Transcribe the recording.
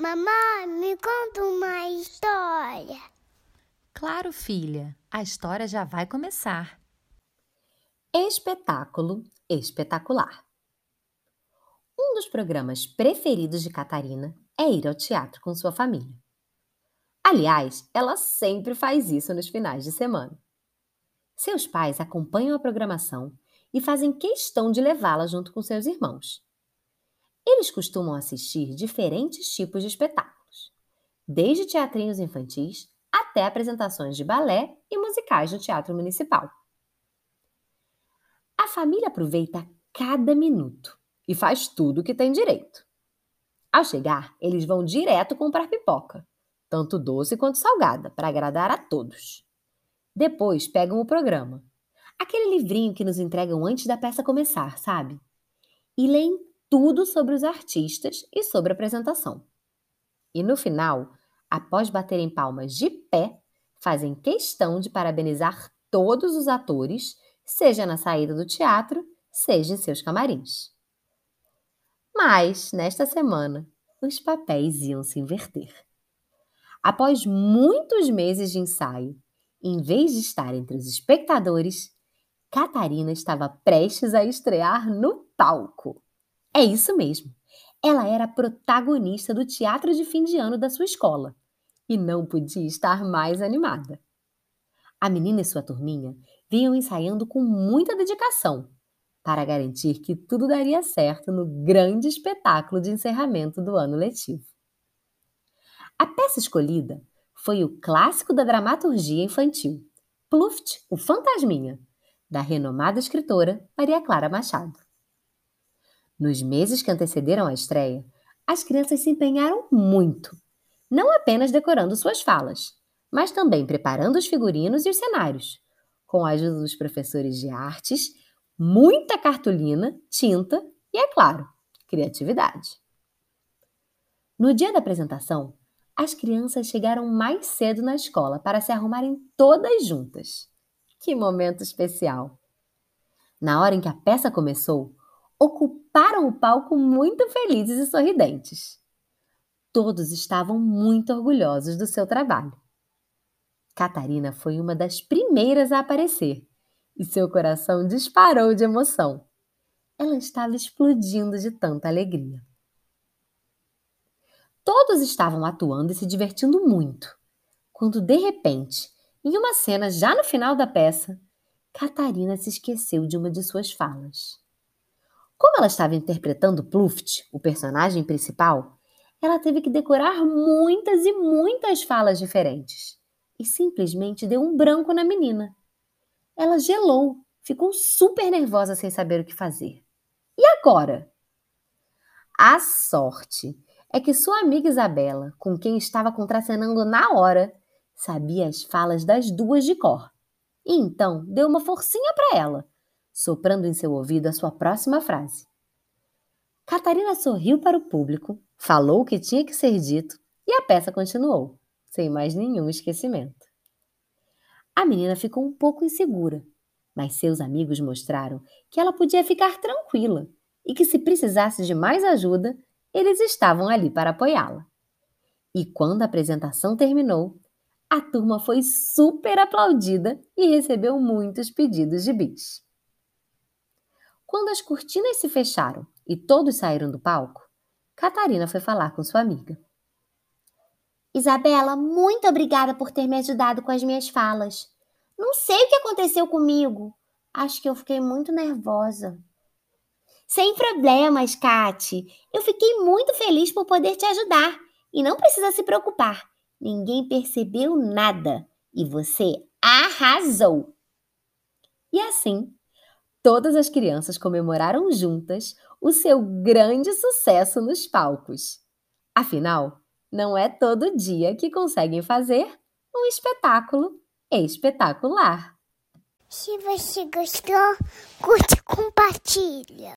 Mamãe, me conta uma história. Claro, filha, a história já vai começar. Espetáculo espetacular. Um dos programas preferidos de Catarina é ir ao teatro com sua família. Aliás, ela sempre faz isso nos finais de semana. Seus pais acompanham a programação e fazem questão de levá-la junto com seus irmãos. Eles costumam assistir diferentes tipos de espetáculos, desde teatrinhos infantis até apresentações de balé e musicais no Teatro Municipal. A família aproveita cada minuto e faz tudo o que tem direito. Ao chegar, eles vão direto comprar pipoca, tanto doce quanto salgada, para agradar a todos. Depois pegam o programa, aquele livrinho que nos entregam antes da peça começar, sabe? E leem tudo sobre os artistas e sobre a apresentação. E no final, após baterem palmas de pé, fazem questão de parabenizar todos os atores, seja na saída do teatro, seja em seus camarins. Mas, nesta semana, os papéis iam se inverter. Após muitos meses de ensaio, em vez de estar entre os espectadores, Catarina estava prestes a estrear no palco. É isso mesmo. Ela era a protagonista do teatro de fim de ano da sua escola e não podia estar mais animada. A menina e sua turminha vinham ensaiando com muita dedicação para garantir que tudo daria certo no grande espetáculo de encerramento do ano letivo. A peça escolhida foi o clássico da dramaturgia infantil, Pluft, o Fantasminha, da renomada escritora Maria Clara Machado. Nos meses que antecederam a estreia, as crianças se empenharam muito, não apenas decorando suas falas, mas também preparando os figurinos e os cenários, com a ajuda dos professores de artes, muita cartolina, tinta e, é claro, criatividade. No dia da apresentação, as crianças chegaram mais cedo na escola para se arrumarem todas juntas. Que momento especial! Na hora em que a peça começou, ocuparam o palco muito felizes e sorridentes. Todos estavam muito orgulhosos do seu trabalho. Catarina foi uma das primeiras a aparecer e seu coração disparou de emoção. Ela estava explodindo de tanta alegria. Todos estavam atuando e se divertindo muito, quando de repente, em uma cena já no final da peça, Catarina se esqueceu de uma de suas falas. Como ela estava interpretando Pluft, o personagem principal, ela teve que decorar muitas e muitas falas diferentes e simplesmente deu um branco na menina. Ela gelou, ficou super nervosa sem saber o que fazer. E agora? A sorte é que sua amiga Isabela, com quem estava contracenando na hora, sabia as falas das duas de cor. E então deu uma forcinha para ela soprando em seu ouvido a sua próxima frase. Catarina sorriu para o público, falou o que tinha que ser dito e a peça continuou, sem mais nenhum esquecimento. A menina ficou um pouco insegura, mas seus amigos mostraram que ela podia ficar tranquila e que se precisasse de mais ajuda, eles estavam ali para apoiá-la. E quando a apresentação terminou, a turma foi super aplaudida e recebeu muitos pedidos de bis. Quando as cortinas se fecharam e todos saíram do palco, Catarina foi falar com sua amiga. Isabela, muito obrigada por ter me ajudado com as minhas falas. Não sei o que aconteceu comigo. Acho que eu fiquei muito nervosa. Sem problemas, Kate. Eu fiquei muito feliz por poder te ajudar. E não precisa se preocupar. Ninguém percebeu nada. E você arrasou. E assim, todas as crianças comemoraram juntas o seu grande sucesso nos palcos. Afinal, não é todo dia que conseguem fazer um espetáculo espetacular. Se você gostou, curte e compartilha.